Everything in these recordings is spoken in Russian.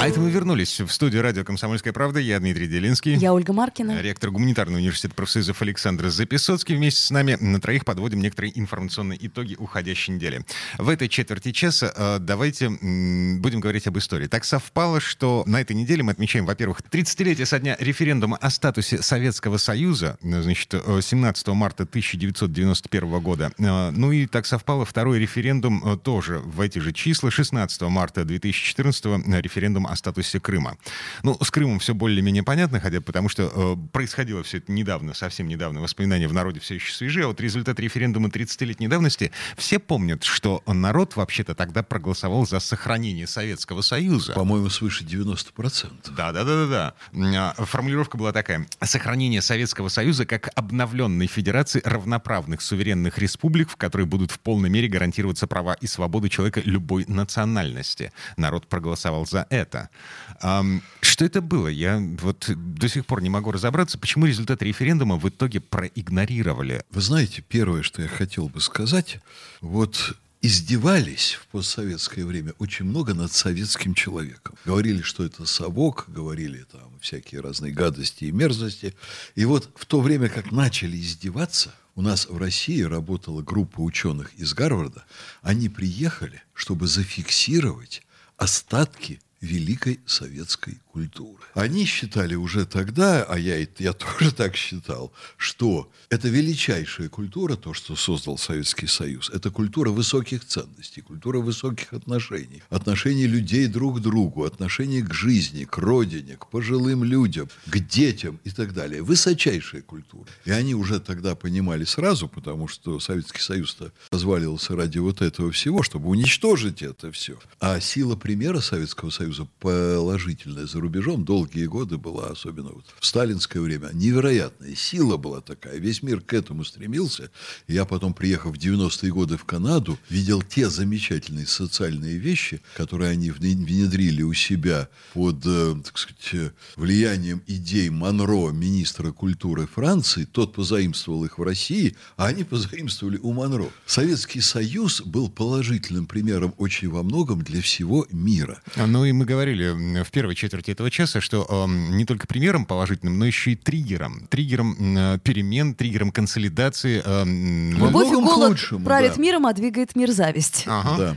А это мы вернулись в студию радио «Комсомольская правда». Я Дмитрий Делинский. Я Ольга Маркина. Ректор гуманитарного университета профсоюзов Александр Записоцкий. Вместе с нами на троих подводим некоторые информационные итоги уходящей недели. В этой четверти часа э, давайте будем говорить об истории. Так совпало, что на этой неделе мы отмечаем, во-первых, 30-летие со дня референдума о статусе Советского Союза, э, значит, э, 17 марта 1991 года. Э, Ну и так совпало второй референдум э, тоже в эти же числа, 16 марта 2014 э, референдум о статусе Крыма. Ну, с Крымом все более-менее понятно, хотя потому что э, происходило все это недавно, совсем недавно, воспоминания в народе все еще свежие, а вот результат референдума 30-летней давности, все помнят, что народ вообще-то тогда проголосовал за сохранение Советского Союза. По-моему, свыше 90%. Да, да, да, да, да. Формулировка была такая: сохранение Советского Союза как обновленной федерации равноправных суверенных республик, в которой будут в полной мере гарантироваться права и свободы человека любой национальности. Народ проголосовал за это. Ам, Что это было? Я вот до сих пор не могу разобраться, почему результаты референдума в итоге проигнорировали. Вы знаете, первое, что я хотел бы сказать, вот издевались в постсоветское время очень много над советским человеком. Говорили, что это совок, говорили там всякие разные гадости и мерзости. И вот в то время, как начали издеваться, у нас в России работала группа ученых из Гарварда. Они приехали, чтобы зафиксировать остатки великой советской культуры. Они считали уже тогда, а я, я тоже так считал, что это величайшая культура, то, что создал Советский Союз. Это культура высоких ценностей, культура высоких отношений. Отношений людей друг к другу, отношений к жизни, к родине, к пожилым людям, к детям и так далее. Высочайшая культура. И они уже тогда понимали сразу, потому что Советский Союз-то разваливался ради вот этого всего, чтобы уничтожить это все. А сила примера Советского Союза положительная за рубежом долгие годы была, особенно вот в сталинское время, невероятная сила была такая. Весь мир к этому стремился. Я потом, приехав в 90-е годы в Канаду, видел те замечательные социальные вещи, которые они вне- внедрили у себя под, э, так сказать, влиянием идей Монро, министра культуры Франции. Тот позаимствовал их в России, а они позаимствовали у Монро. Советский Союз был положительным примером очень во многом для всего мира. Ну и мы говорили в первой четверти этого часа, что не только примером положительным, но еще и триггером. Триггером м, перемен, триггером консолидации. Любовь и голод лучшему, правит да. миром, а двигает мир зависть. Ага. Да.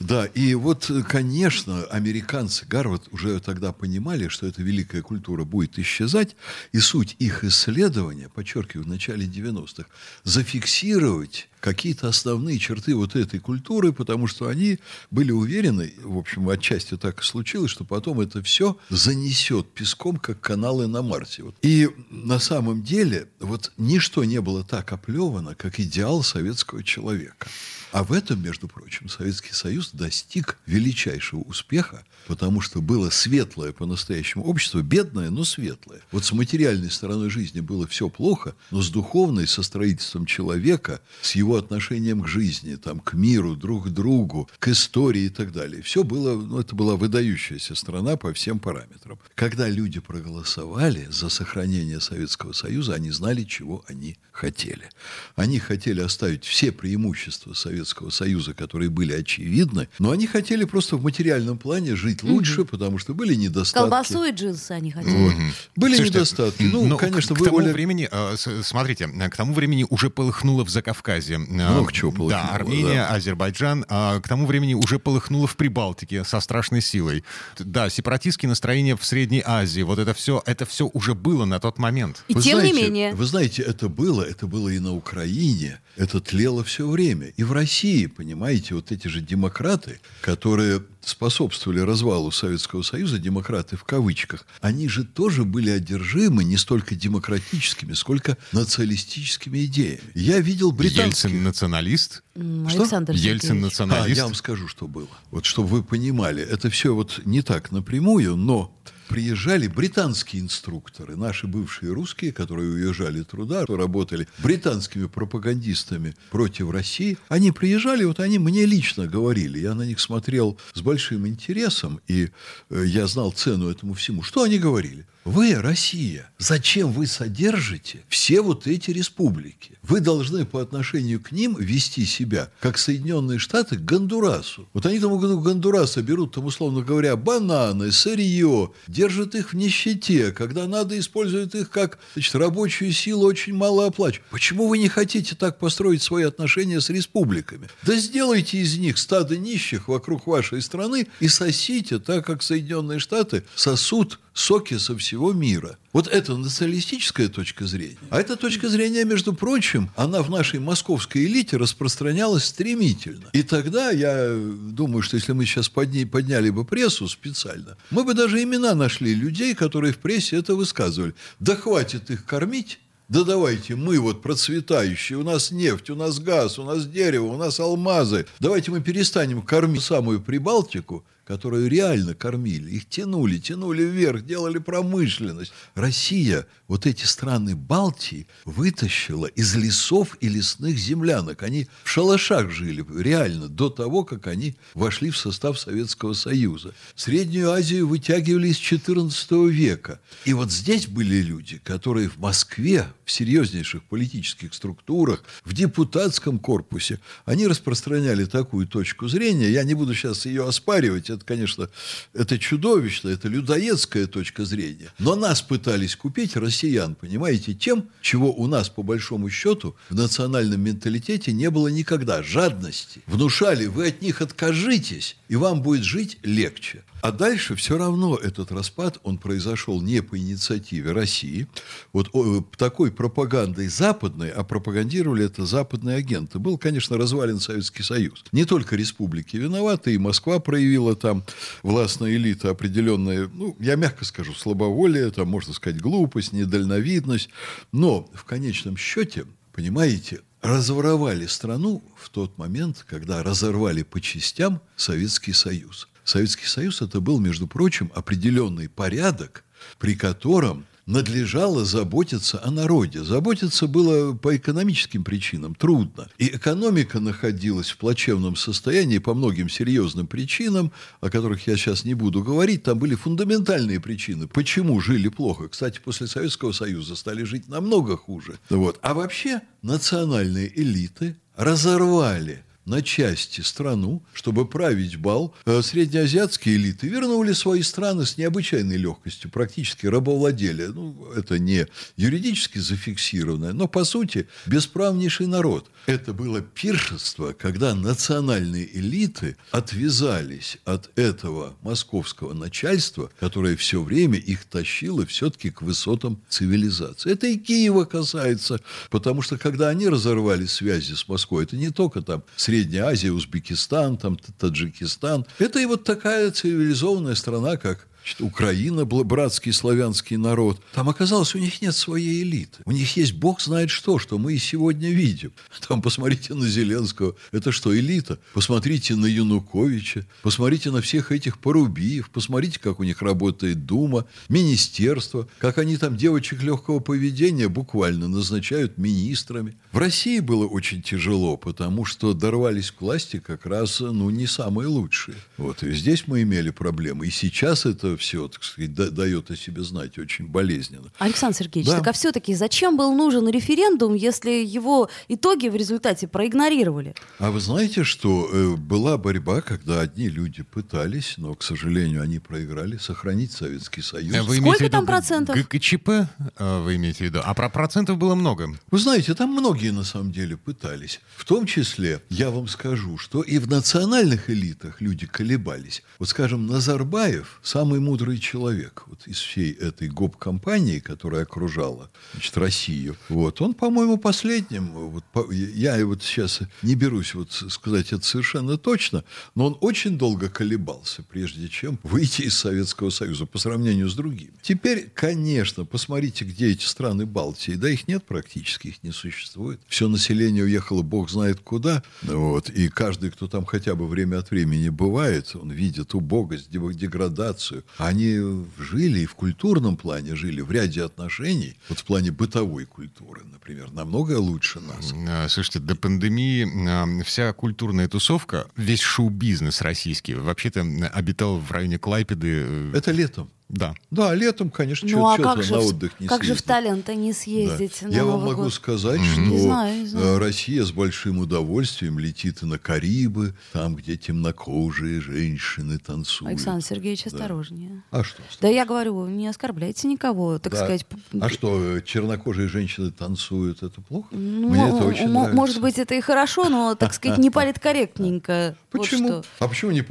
Да, и вот, э, конечно, американцы, Гарвард уже тогда понимали, что эта великая культура будет исчезать, и суть их исследования, подчеркиваю, в начале 90-х, зафиксировать какие-то основные черты вот этой культуры, потому что они были уверены, в общем, отчасти так и случилось, что потом это все занесет песком, как каналы на Марсе. Вот. И на самом деле вот ничто не было так оплевано, как идеал советского человека. А в этом, между прочим, Советский Союз достиг величайшего успеха, потому что было светлое по-настоящему общество, бедное, но светлое. Вот с материальной стороной жизни было все плохо, но с духовной, со строительством человека, с его отношением к жизни, там, к миру, друг к другу, к истории и так далее. Все было, ну, это была выдающаяся страна по всем параметрам. Когда люди проголосовали за сохранение Советского Союза, они знали, чего они хотели. Они хотели оставить все преимущества Советского Союза, которые были очевидны, но они хотели просто в материальном плане жить лучше, потому что были недостатки. Колбасу и джинсы они хотели. Вот. Были Слушайте, недостатки. Ну, ну, конечно, к, вы, к тому Оля, времени, э, с- смотрите, к тому времени уже полыхнуло в Закавказье. Э, Много чего полыхнуло, Да, Армения, да. Азербайджан. А к тому времени уже полыхнуло в Прибалтике со страшной силой. Да, сепаратистские настроения в Средней Азии. Вот это все, это все уже было на тот момент. И Вы тем знаете, не менее. Вы знаете, это было, это было и на Украине, это тлело все время. И в России, понимаете, вот эти же демократы, которые способствовали развалу Советского Союза, демократы в кавычках, они же тоже были одержимы не столько демократическими, сколько националистическими идеями. Я видел британских... Ельцин националист. Что? Александр Ельцин Сергеевич. А, националист. я вам скажу, что было. Вот чтобы вы понимали, это все вот не так напрямую, но приезжали британские инструкторы, наши бывшие русские, которые уезжали труда, работали британскими пропагандистами против России. Они приезжали, вот они мне лично говорили, я на них смотрел с большим интересом, и э, я знал цену этому всему. Что они говорили? Вы, Россия, зачем вы содержите все вот эти республики? Вы должны по отношению к ним вести себя, как Соединенные Штаты к Гондурасу. Вот они там у Гондураса берут, там, условно говоря, бананы, сырье, держат их в нищете, когда надо использовать их как значит, рабочую силу, очень мало оплачивают. Почему вы не хотите так построить свои отношения с республиками? Да сделайте из них стадо нищих вокруг вашей страны и сосите так, как Соединенные Штаты сосут соки со всего мира. Вот это националистическая точка зрения. А эта точка зрения, между прочим, она в нашей московской элите распространялась стремительно. И тогда я думаю, что если мы сейчас подня подняли бы прессу специально, мы бы даже имена нашли людей, которые в прессе это высказывали. Да хватит их кормить, да давайте мы вот процветающие, у нас нефть, у нас газ, у нас дерево, у нас алмазы. Давайте мы перестанем кормить самую Прибалтику, которую реально кормили. Их тянули, тянули вверх, делали промышленность. Россия вот эти страны Балтии вытащила из лесов и лесных землянок. Они в шалашах жили реально до того, как они вошли в состав Советского Союза. Среднюю Азию вытягивали из XIV века. И вот здесь были люди, которые в Москве, в серьезнейших политических структурах, в депутатском корпусе, они распространяли такую точку зрения. Я не буду сейчас ее оспаривать, это, конечно, это чудовищно, это людоедская точка зрения. Но нас пытались купить россиян, понимаете, тем, чего у нас, по большому счету, в национальном менталитете не было никогда. Жадности. Внушали, вы от них откажитесь, и вам будет жить легче. А дальше все равно этот распад, он произошел не по инициативе России. Вот о, такой пропагандой западной, а пропагандировали это западные агенты. Был, конечно, развален Советский Союз. Не только республики виноваты, и Москва проявила там властная элита определенная, ну, я мягко скажу, слабоволие, там, можно сказать, глупость, недальновидность. Но в конечном счете, понимаете, разворовали страну в тот момент, когда разорвали по частям Советский Союз. Советский Союз это был, между прочим, определенный порядок, при котором надлежало заботиться о народе. Заботиться было по экономическим причинам трудно. И экономика находилась в плачевном состоянии по многим серьезным причинам, о которых я сейчас не буду говорить. Там были фундаментальные причины, почему жили плохо. Кстати, после Советского Союза стали жить намного хуже. Вот. А вообще национальные элиты разорвали на части страну, чтобы править бал, э, среднеазиатские элиты вернули свои страны с необычайной легкостью, практически рабовладели. Ну, это не юридически зафиксированное, но, по сути, бесправнейший народ. Это было пиршество, когда национальные элиты отвязались от этого московского начальства, которое все время их тащило все-таки к высотам цивилизации. Это и Киева касается, потому что когда они разорвали связи с Москвой, это не только там Средняя Азия, Узбекистан, там, Таджикистан. Это и вот такая цивилизованная страна, как Украина, братский славянский народ. Там оказалось, у них нет своей элиты. У них есть бог знает что, что мы и сегодня видим. Там посмотрите на Зеленского. Это что, элита? Посмотрите на Януковича. Посмотрите на всех этих Порубиев. Посмотрите, как у них работает Дума, Министерство. Как они там девочек легкого поведения буквально назначают министрами. В России было очень тяжело, потому что дорвались к власти как раз ну, не самые лучшие. Вот. И здесь мы имели проблемы. И сейчас это все, так сказать, дает о себе знать очень болезненно. Александр Сергеевич, да. так а все-таки зачем был нужен референдум, если его итоги в результате проигнорировали? А вы знаете, что э, была борьба, когда одни люди пытались, но, к сожалению, они проиграли, сохранить Советский Союз. Вы Сколько там процентов? ГКЧП э, вы имеете в виду? А про процентов было много. Вы знаете, там многие на самом деле пытались. В том числе, я вам скажу, что и в национальных элитах люди колебались. Вот, скажем, Назарбаев, самый мудрый человек вот, из всей этой гоп-компании, которая окружала значит, Россию. Вот, он, по-моему, последним, вот, по, я вот сейчас не берусь вот сказать это совершенно точно, но он очень долго колебался, прежде чем выйти из Советского Союза по сравнению с другими. Теперь, конечно, посмотрите, где эти страны Балтии. Да их нет практически, их не существует. Все население уехало бог знает куда. Вот, и каждый, кто там хотя бы время от времени бывает, он видит убогость, деградацию, Они жили и в культурном плане жили, в ряде отношений, вот в плане бытовой культуры, например, намного лучше нас. А, Слушайте, до пандемии а, вся культурная тусовка, весь шоу-бизнес российский вообще-то обитал в районе Клайпеды. э, Это летом. Да. Да, летом, конечно, Ну а как же, на отдых не как же в съездить? Таллин-то не Да. съездить на Я вам могу год? сказать, Мгм. что Не знаю, не знаю. э, Россия с большим удовольствием летит и на Карибы, там, где темнокожие женщины танцуют. Александр Сергеевич, осторожнее. А что? Да я говорю, не оскорбляйте никого, так Да. сказать. А что, чернокожие женщины танцуют, это плохо? Ну, Мне это очень м- нравится. Может быть, это и хорошо, но, так сказать, не политкорректненько. Почему? а почему не,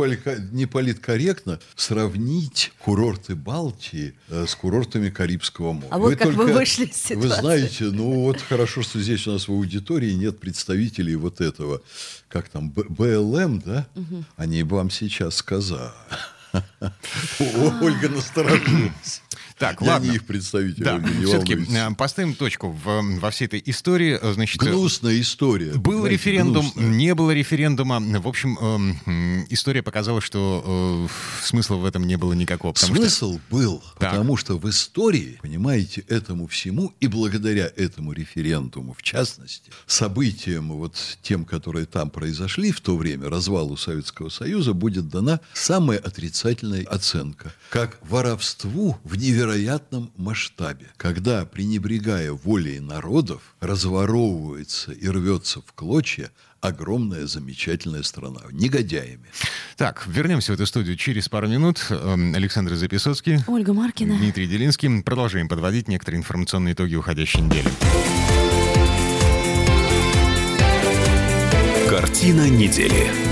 политкорректно сравнить курорты Балтии э, с курортами Карибского моря? А вот как вы вышли из Вы ситуации. знаете, ну вот хорошо, что здесь у нас в аудитории нет представителей вот этого, как там, БЛМ, да? Они бы вам сейчас сказали. Ольга насторожилась. Так, Я ладно. не их представитель, Да, не все-таки волнуйтесь. поставим точку в- во всей этой истории. Э, Значит, э, Гнусная история. Был знаете, референдум, гнусная. не было референдума. В общем, история показала, что э, смысла в этом не было никакого. потому что- Смысл был, Так. потому что в истории, понимаете, этому всему и благодаря этому референдуму, в частности, событиям вот тем, которые там произошли в то время, развалу Советского Союза, будет дана самая отрицательная оценка, как воровству в невероятном масштабе, когда, пренебрегая волей народов, разворовывается и рвется в клочья огромная замечательная страна, негодяями. Так, вернемся в эту студию через пару минут. Эм, Александр Записоцкий, Ольга Маркина. Дмитрий Делинский. Продолжаем подводить некоторые информационные итоги уходящей недели. Картина недели.